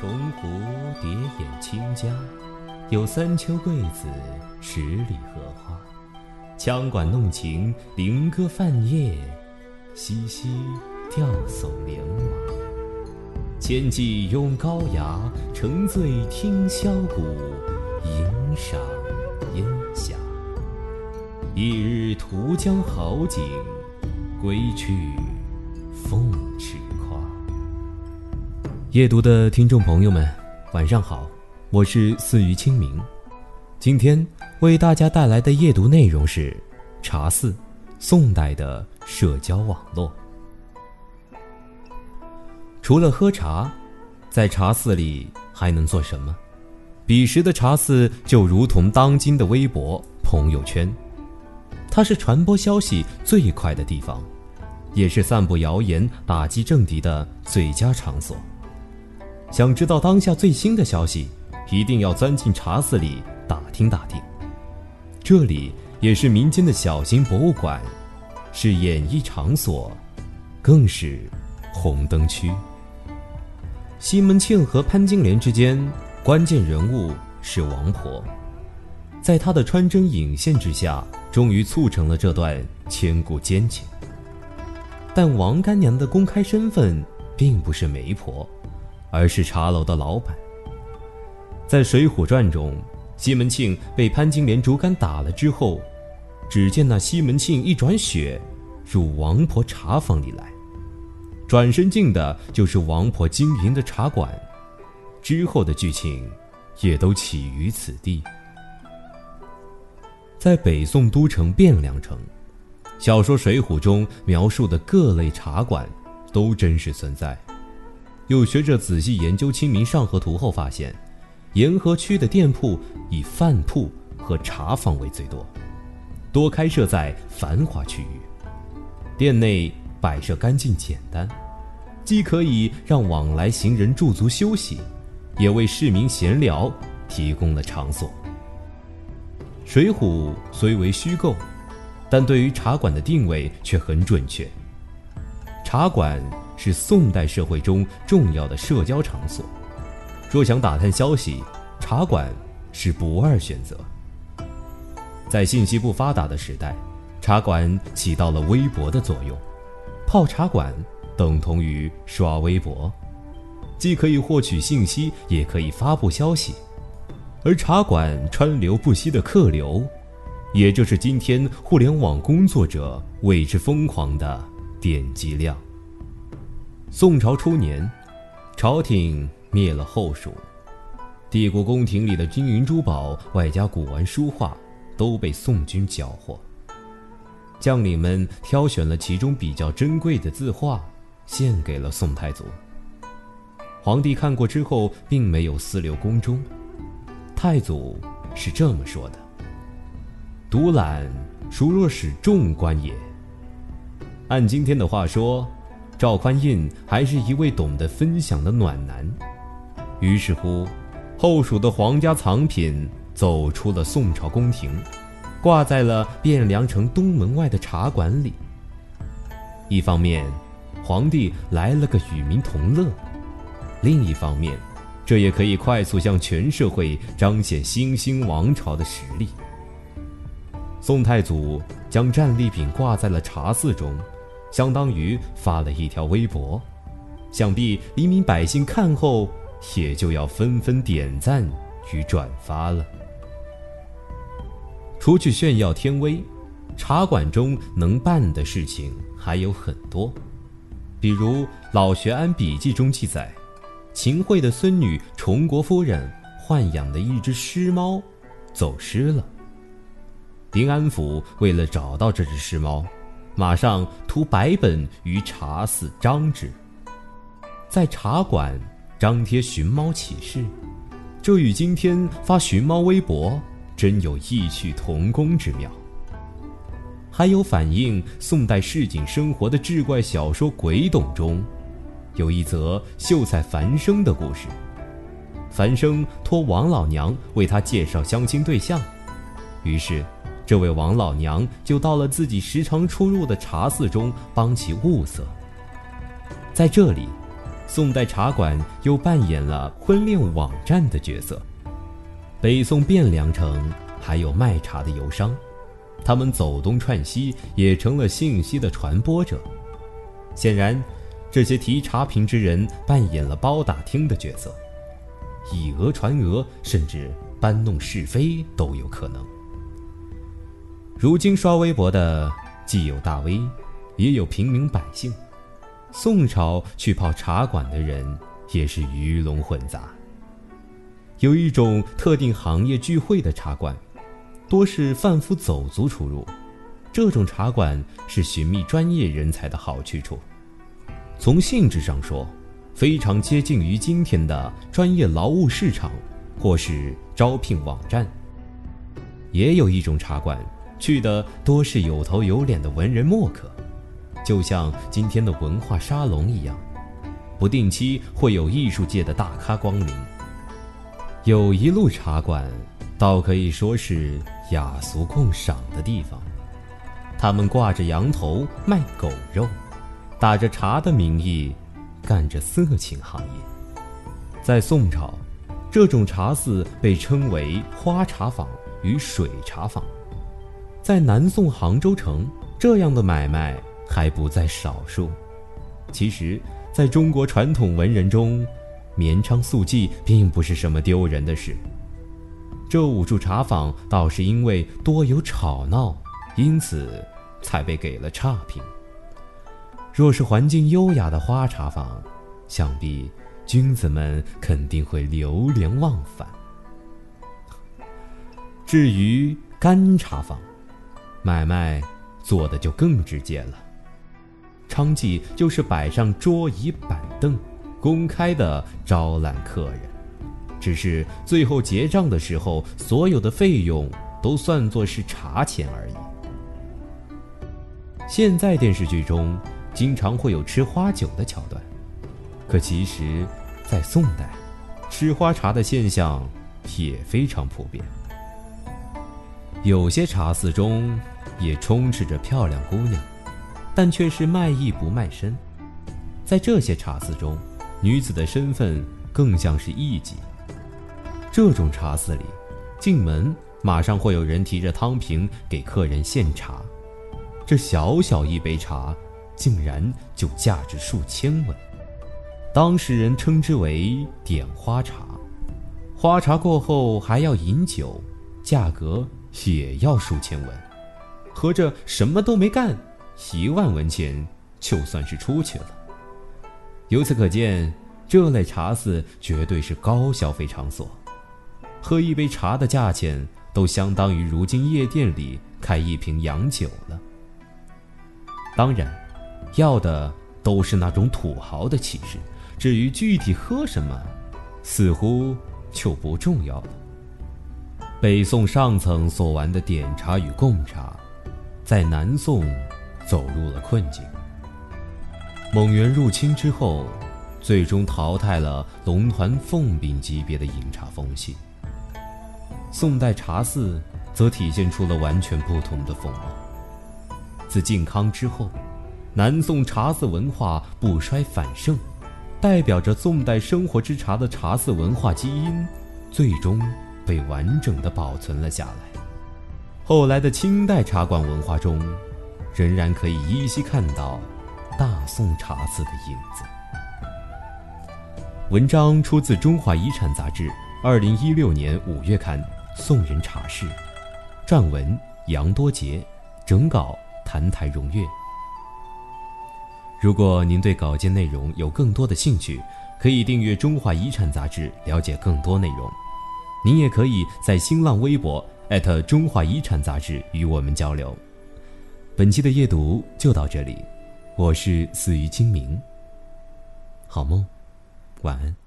重湖叠眼清嘉，有三秋桂子，十里荷花。羌管弄晴，菱歌泛夜，淅淅吊耸莲娃。千骑拥高崖，乘醉听箫鼓，吟赏烟霞。一日图江好景，归去夜读的听众朋友们，晚上好，我是四余清明。今天为大家带来的夜读内容是《茶肆》，宋代的社交网络。除了喝茶，在茶肆里还能做什么？彼时的茶肆就如同当今的微博、朋友圈，它是传播消息最快的地方，也是散布谣言、打击政敌的最佳场所。想知道当下最新的消息，一定要钻进茶肆里打听打听。这里也是民间的小型博物馆，是演艺场所，更是红灯区。西门庆和潘金莲之间，关键人物是王婆，在她的穿针引线之下，终于促成了这段千古奸情。但王干娘的公开身份并不是媒婆。而是茶楼的老板。在《水浒传》中，西门庆被潘金莲竹竿打了之后，只见那西门庆一转血，入王婆茶房里来，转身进的就是王婆经营的茶馆。之后的剧情，也都起于此地。在北宋都城汴梁城，小说《水浒》中描述的各类茶馆，都真实存在。有学者仔细研究《清明上河图》后发现，沿河区的店铺以饭铺和茶坊为最多，多开设在繁华区域。店内摆设干净简单，既可以让往来行人驻足休息，也为市民闲聊提供了场所。《水浒》虽为虚构，但对于茶馆的定位却很准确。茶馆。是宋代社会中重要的社交场所，若想打探消息，茶馆是不二选择。在信息不发达的时代，茶馆起到了微博的作用。泡茶馆等同于刷微博，既可以获取信息，也可以发布消息。而茶馆川流不息的客流，也就是今天互联网工作者为之疯狂的点击量。宋朝初年，朝廷灭了后蜀，帝国宫廷里的金银珠宝，外加古玩书画，都被宋军缴获。将领们挑选了其中比较珍贵的字画，献给了宋太祖。皇帝看过之后，并没有私留宫中。太祖是这么说的：“独揽，孰若使众官也？”按今天的话说。赵匡胤还是一位懂得分享的暖男，于是乎，后蜀的皇家藏品走出了宋朝宫廷，挂在了汴梁城东门外的茶馆里。一方面，皇帝来了个与民同乐；另一方面，这也可以快速向全社会彰显新兴王朝的实力。宋太祖将战利品挂在了茶肆中。相当于发了一条微博，想必黎民百姓看后也就要纷纷点赞与转发了。除去炫耀天威，茶馆中能办的事情还有很多，比如《老学庵笔记》中记载，秦桧的孙女崇国夫人豢养的一只狮猫走失了，临安府为了找到这只狮猫。马上涂白本于茶肆张之，在茶馆张贴寻猫启事，这与今天发寻猫微博真有异曲同工之妙。还有反映宋代市井生活的志怪小说《鬼董》中，有一则秀才樊生的故事。樊生托王老娘为他介绍相亲对象，于是。这位王老娘就到了自己时常出入的茶肆中帮其物色。在这里，宋代茶馆又扮演了婚恋网站的角色。北宋汴梁城还有卖茶的游商，他们走东串西，也成了信息的传播者。显然，这些提茶瓶之人扮演了包打听的角色，以讹传讹，甚至搬弄是非都有可能。如今刷微博的既有大 V，也有平民百姓。宋朝去泡茶馆的人也是鱼龙混杂。有一种特定行业聚会的茶馆，多是贩夫走卒出入。这种茶馆是寻觅专业人才的好去处。从性质上说，非常接近于今天的专业劳务市场，或是招聘网站。也有一种茶馆，去的多是有头有脸的文人墨客。就像今天的文化沙龙一样，不定期会有艺术界的大咖光临。有一路茶馆，倒可以说是雅俗共赏的地方。他们挂着羊头卖狗肉，打着茶的名义，干着色情行业。在宋朝，这种茶肆被称为花茶坊与水茶坊。在南宋杭州城，这样的买卖。还不在少数。其实，在中国传统文人中，绵昌素季并不是什么丢人的事。这五处茶坊倒是因为多有吵闹，因此才被给了差评。若是环境优雅的花茶坊，想必君子们肯定会流连忘返。至于干茶坊，买卖做的就更直接了。娼妓就是摆上桌椅板凳，公开的招揽客人，只是最后结账的时候，所有的费用都算作是茶钱而已。现在电视剧中经常会有吃花酒的桥段，可其实，在宋代，吃花茶的现象也非常普遍。有些茶肆中也充斥着漂亮姑娘。但却是卖艺不卖身，在这些茶肆中，女子的身份更像是艺妓。这种茶肆里，进门马上会有人提着汤瓶给客人献茶，这小小一杯茶，竟然就价值数千文。当事人称之为点花茶，花茶过后还要饮酒，价格也要数千文，合着什么都没干。一万文钱就算是出去了。由此可见，这类茶肆绝对是高消费场所，喝一杯茶的价钱都相当于如今夜店里开一瓶洋酒了。当然，要的都是那种土豪的气势，至于具体喝什么，似乎就不重要了。北宋上层所玩的点茶与贡茶，在南宋。走入了困境。蒙元入侵之后，最终淘汰了龙团凤饼级别的饮茶风气。宋代茶肆则体现出了完全不同的风貌。自靖康之后，南宋茶肆文化不衰反盛，代表着宋代生活之茶的茶肆文化基因，最终被完整的保存了下来。后来的清代茶馆文化中。仍然可以依稀看到大宋茶肆的影子。文章出自《中华遗产》杂志，二零一六年五月刊《宋人茶事》，撰文杨多杰，整稿谭台荣月。如果您对稿件内容有更多的兴趣，可以订阅《中华遗产》杂志，了解更多内容。您也可以在新浪微博中华遗产杂志与我们交流。本期的夜读就到这里，我是死于清明。好梦，晚安。